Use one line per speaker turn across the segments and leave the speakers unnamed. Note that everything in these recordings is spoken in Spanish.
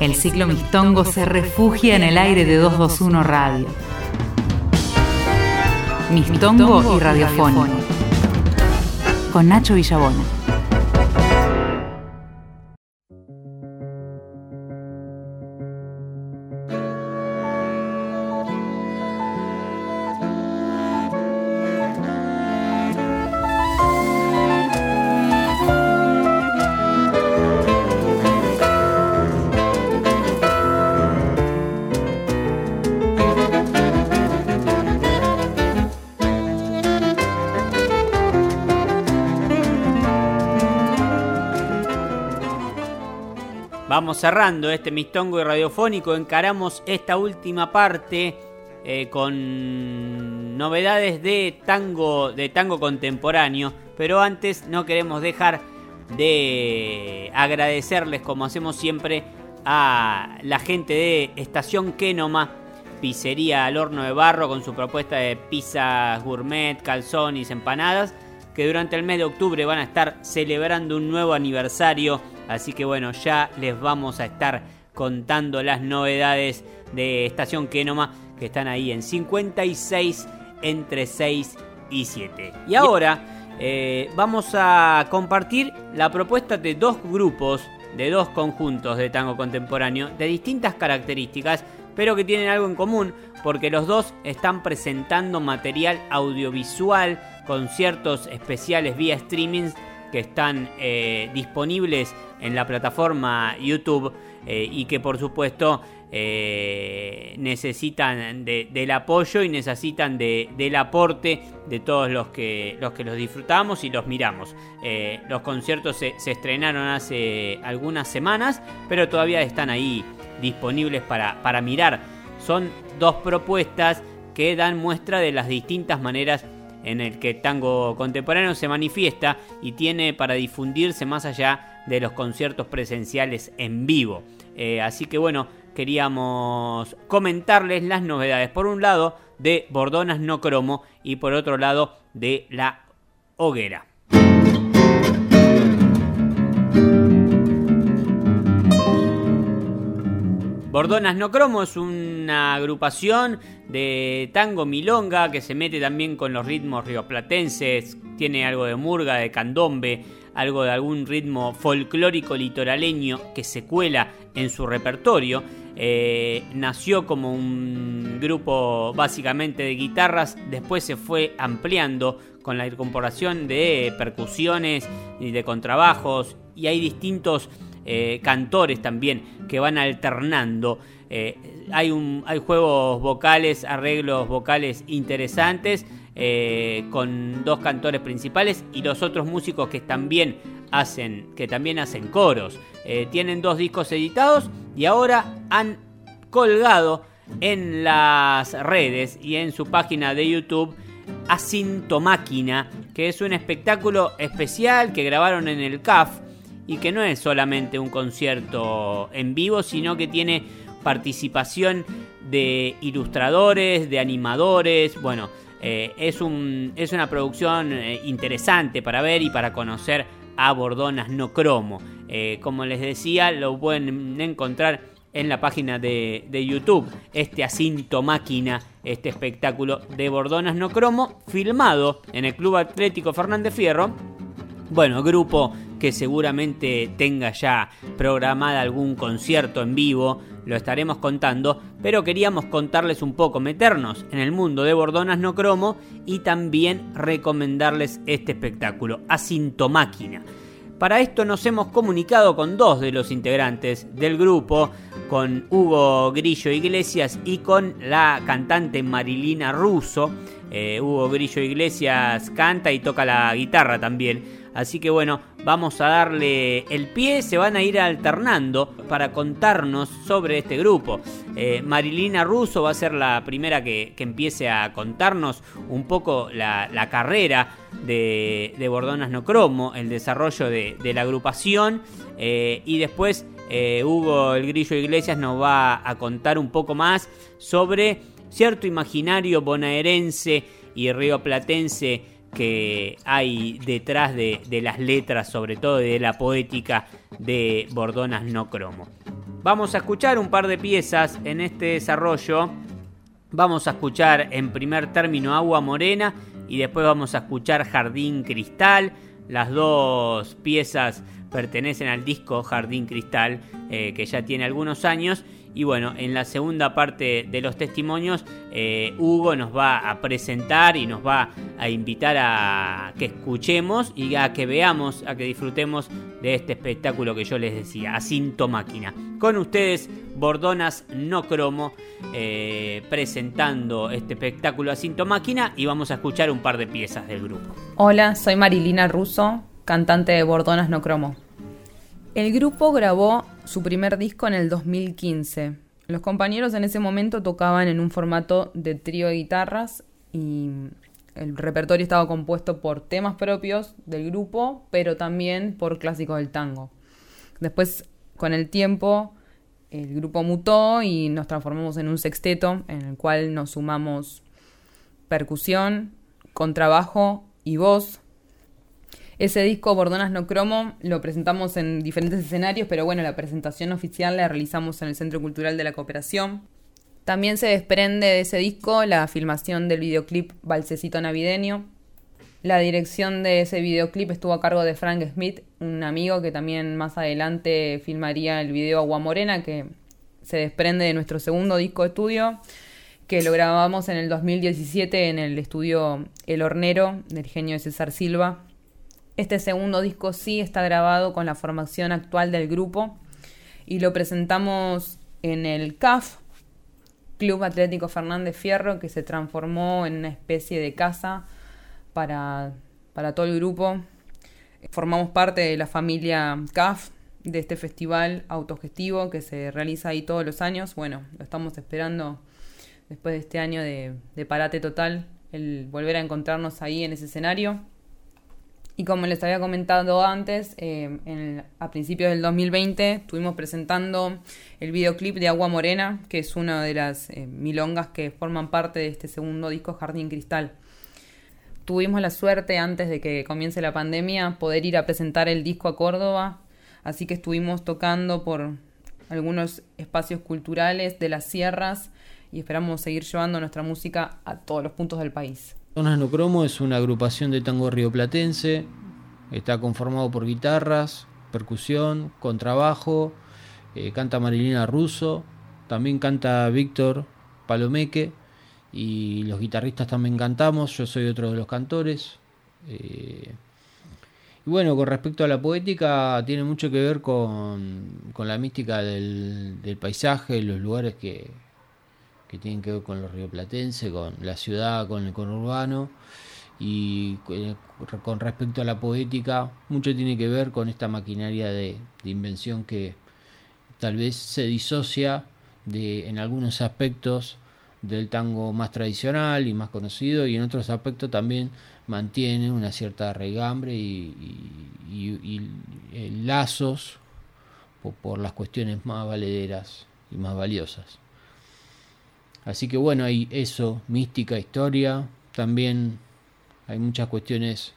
El ciclo Mistongo se refugia en el aire de 221 Radio. Mistongo y Radiofónico. Con Nacho Villabona.
Vamos cerrando este mistongo y radiofónico, encaramos esta última parte eh, con novedades de tango, de tango contemporáneo, pero antes no queremos dejar de agradecerles, como hacemos siempre, a la gente de Estación Kenoma, pizzería al horno de barro, con su propuesta de pizzas gourmet, calzones, empanadas, que durante el mes de octubre van a estar celebrando un nuevo aniversario Así que bueno, ya les vamos a estar contando las novedades de Estación Kenoma que están ahí en 56 entre 6 y 7. Y ahora eh, vamos a compartir la propuesta de dos grupos, de dos conjuntos de tango contemporáneo de distintas características, pero que tienen algo en común porque los dos están presentando material audiovisual, conciertos especiales vía streaming que están eh, disponibles en la plataforma YouTube eh, y que por supuesto eh, necesitan del apoyo y necesitan del aporte de todos los que los, que los disfrutamos y los miramos. los conciertos se, estrenaron hace algunas semanas, pero todavía están ahí disponibles para, para mirar. Son dos propuestas que dan muestra de las distintas maneras en el que tango contemporáneo se manifiesta y tiene para difundirse más allá de los conciertos presenciales en vivo. Eh, así que bueno, queríamos comentarles las novedades. Por un lado, de Bordonas No Cromo y por otro lado, de La Hoguera. Bordonas No Cromo es una agrupación de tango milonga que se mete también con los ritmos rioplatenses, tiene algo de murga, de candombe, algo de algún ritmo folclórico litoraleño que se cuela en su repertorio. Eh, nació como un grupo básicamente de guitarras, después se fue ampliando con la incorporación de percusiones y de contrabajos y hay distintos eh, cantores también que van alternando. Eh, hay, un, hay juegos vocales, arreglos vocales interesantes eh, con dos cantores principales y los otros músicos que también hacen, que también hacen coros. tienen dos discos editados y ahora han colgado en las redes y en su página de YouTube Asintomáquina, que es un espectáculo especial que grabaron en el CAF y que no es solamente un concierto en vivo, sino que tiene participación de ilustradores, de animadores, bueno, eh, es, un, es una producción eh, interesante para ver y para conocer a Bordonas No Cromo. Eh, como les decía, lo pueden encontrar en la página de, de, YouTube, este Asinto Máquina, este espectáculo de Bordonas No Cromo, filmado en el Club Atlético Fernández Fierro. Bueno, grupo que seguramente tenga ya programada algún concierto en vivo, lo estaremos contando, pero queríamos contarles un poco, meternos en el mundo de Bordonas No Cromo y también recomendarles este espectáculo, Asintomáquina. Para esto nos hemos comunicado con dos de los integrantes del grupo, con Hugo Grillo Iglesias y con la cantante Marilina Russo. Eh, Hugo Grillo Iglesias canta y toca la guitarra también. Así que bueno, vamos a darle el pie, se van a ir alternando para contarnos sobre este grupo. Eh, Marilina Russo va a ser la primera que, empiece a contarnos un poco la, carrera de, Bordonas No Cromo, el desarrollo de, la agrupación eh, y después eh, Hugo el Grillo Iglesias nos va a contar un poco más sobre cierto imaginario bonaerense y rioplatense que hay detrás de, las letras, sobre todo de la poética de Bordonas No Cromo. Vamos a escuchar un par de piezas en este desarrollo. Vamos a escuchar en primer término Agua Morena y después vamos a escuchar Jardín Cristal. Las dos piezas pertenecen al disco Jardín Cristal, eh, que ya tiene algunos años. Y bueno, en la segunda parte de los testimonios, eh, Hugo nos va a presentar y nos va a invitar a que escuchemos y a que veamos, a que disfrutemos de este espectáculo que yo les decía, Asinto Máquina. Con ustedes, Bordonas No Cromo, eh, presentando este espectáculo Asinto Máquina y vamos a escuchar un par de piezas del grupo.
Hola, soy Marilina Russo, cantante de Bordonas No Cromo. El grupo grabó su primer disco en el 2015. Los compañeros en ese momento tocaban en un formato de trío de guitarras y el repertorio estaba compuesto por temas propios del grupo, pero también por clásicos del tango. Después, con el tiempo, el grupo mutó y nos transformamos en un sexteto en el cual nos sumamos percusión, contrabajo y voz ese disco Bordonas No Cromo lo presentamos en diferentes escenarios, pero bueno, la presentación oficial la realizamos en el Centro Cultural de la Cooperación. También se desprende de ese disco la filmación del videoclip Balsecito Navideño. La dirección de ese videoclip estuvo a cargo de Frank Smith, un amigo que también más adelante filmaría el video Agua Morena, que se desprende de nuestro segundo disco de estudio, que lo grabamos en el 2017 en el estudio El Hornero del genio de César Silva. Este segundo disco sí está grabado con la formación actual del grupo y lo presentamos en el CAF, Club Atlético Fernández Fierro, que se transformó en una especie de casa para, para todo el grupo. Formamos parte de la familia CAF, de este festival autogestivo que se realiza ahí todos los años. Bueno, lo estamos esperando después de este año de, de parate total, el volver a encontrarnos ahí en ese escenario. Y como les había comentado antes, eh, a principios del 2020 estuvimos presentando el videoclip de Agua Morena, que es una de las eh, milongas que forman parte de este segundo disco Jardín Cristal. Tuvimos la suerte, antes de que comience la pandemia, poder ir a presentar el disco a Córdoba, así que estuvimos tocando por algunos espacios culturales de las sierras y esperamos seguir llevando nuestra música a todos los puntos del país.
Zonas No Cromo es una agrupación de tango rioplatense. Está conformado por guitarras, percusión, contrabajo. Eh, canta Marilina Russo. También canta Víctor Palomeque. Y los guitarristas también cantamos. Yo soy otro de los cantores. Eh, y bueno, con respecto a la poética, tiene mucho que ver con, la mística del paisaje, los lugares que, que tienen que ver con los rioplatenses, con la ciudad, con el conurbano. Y eh, con respecto a la poética, mucho tiene que ver con esta maquinaria de, invención que tal vez se disocia de, en algunos aspectos del tango más tradicional y más conocido y en otros aspectos también mantiene una cierta regambre y, eh, lazos por las cuestiones más valederas y más valiosas. Así que bueno, hay eso, mística, historia, también hay muchas cuestiones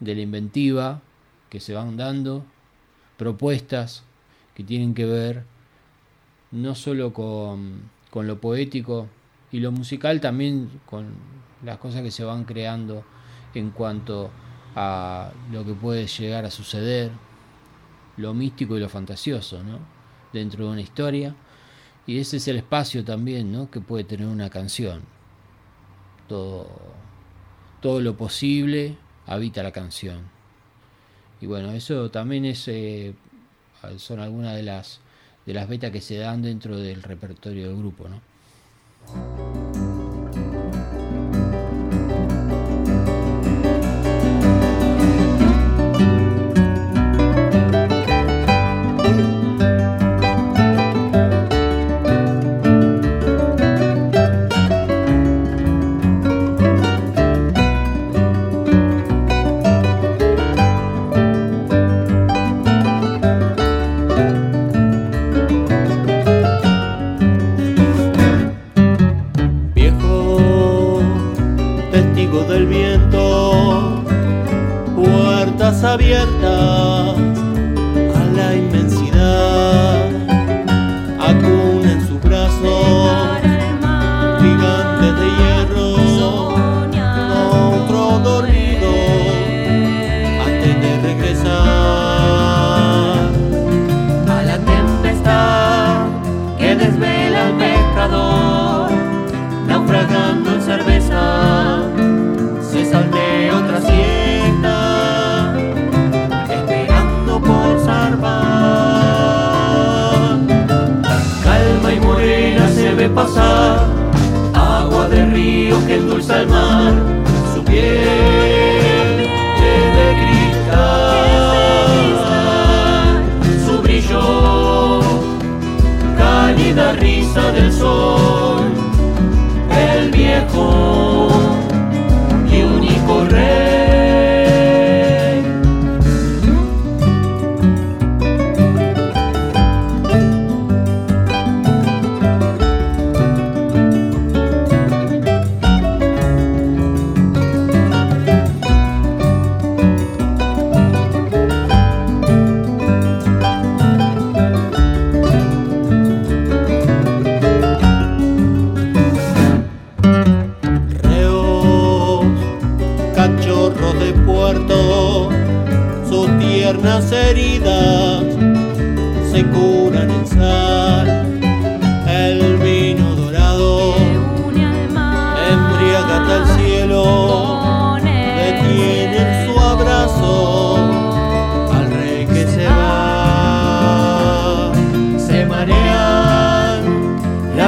de la inventiva que se van dando, propuestas que tienen que ver no solo con, con lo poético y lo musical, también con las cosas que se van creando en cuanto a lo que puede llegar a suceder, lo místico y lo fantasioso, ¿no? Dentro de una historia y ese es el espacio también ¿no? que puede tener una canción. Todo, todo lo posible habita la canción. Y bueno, eso también es, eh, son algunas de las, de las betas que se dan dentro del repertorio del grupo. ¿no?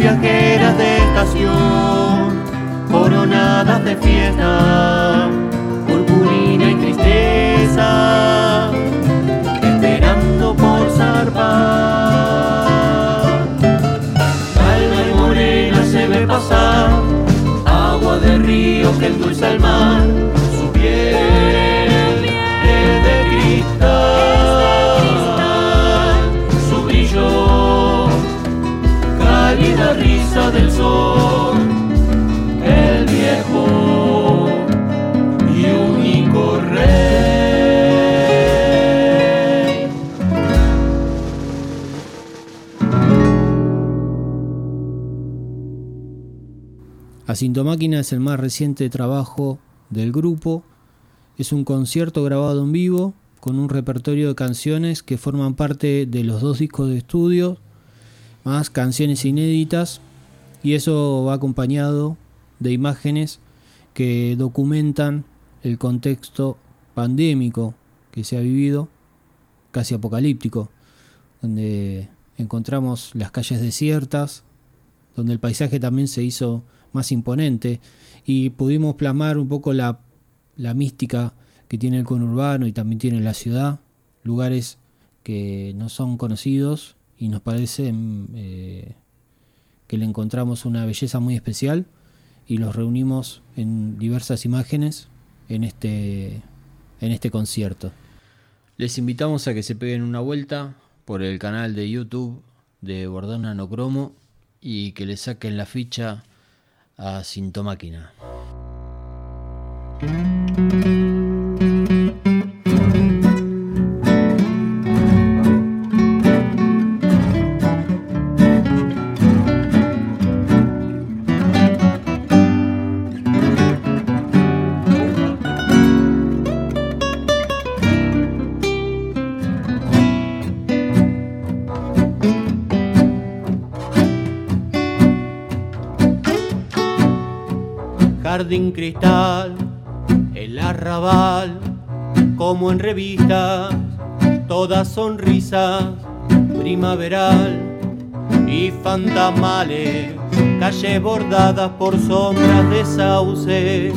Viajeras de estación, coronadas de fiesta, del sol, el viejo y único rey.
Asintomáquina es el más reciente trabajo del grupo. Es un concierto grabado en vivo con un repertorio de canciones que forman parte de los dos discos de estudio, más canciones inéditas, y eso va acompañado de imágenes que documentan el contexto pandémico que se ha vivido, casi apocalíptico, donde encontramos las calles desiertas, donde el paisaje también se hizo más imponente. Y pudimos plasmar un poco la, la mística que tiene el conurbano y también tiene la ciudad, lugares que no son conocidos y nos parece eh, que le encontramos una belleza muy especial y los reunimos en diversas imágenes en este, en este concierto. Les invitamos a que se peguen una vuelta por el canal de YouTube de Bordona No Cromo y que le saquen la ficha a Sintomáquina.
Jardín cristal, el arrabal, como en revistas, todas sonrisas, primaveral y fantasmales, calles bordadas por sombras de sauce.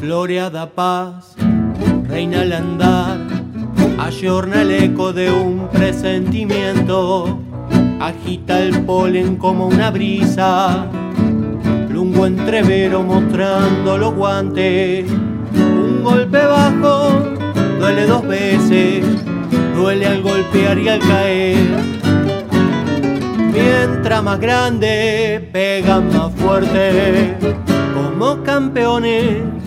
Floreada paz, reina al andar, ayorna el eco de un presentimiento, agita el polen como una brisa, lungo entrevero mostrando los guantes, un golpe bajo, duele dos veces, duele al golpear y al caer. Mientras más grande, pegan más fuerte, como campeones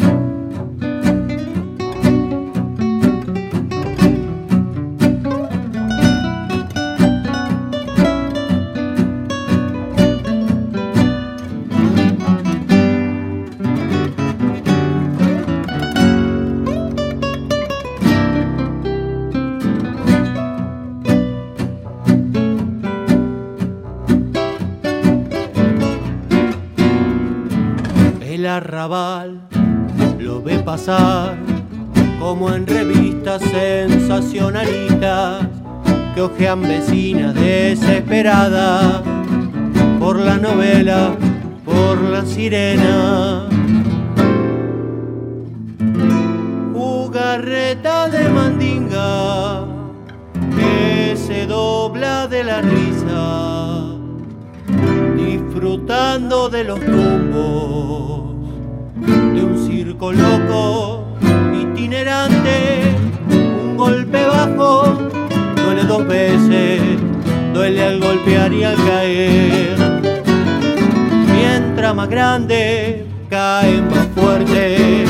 arrabal lo ve pasar como en revistas sensacionalistas que ojean vecinas desesperadas por la novela, por la sirena. Jugarreta de mandinga que se dobla de la risa disfrutando de los tumbos de un circo loco itinerante, un golpe bajo, duele dos veces, duele al golpear y al caer. Mientras más grande, cae más fuerte,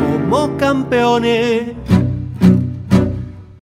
como campeones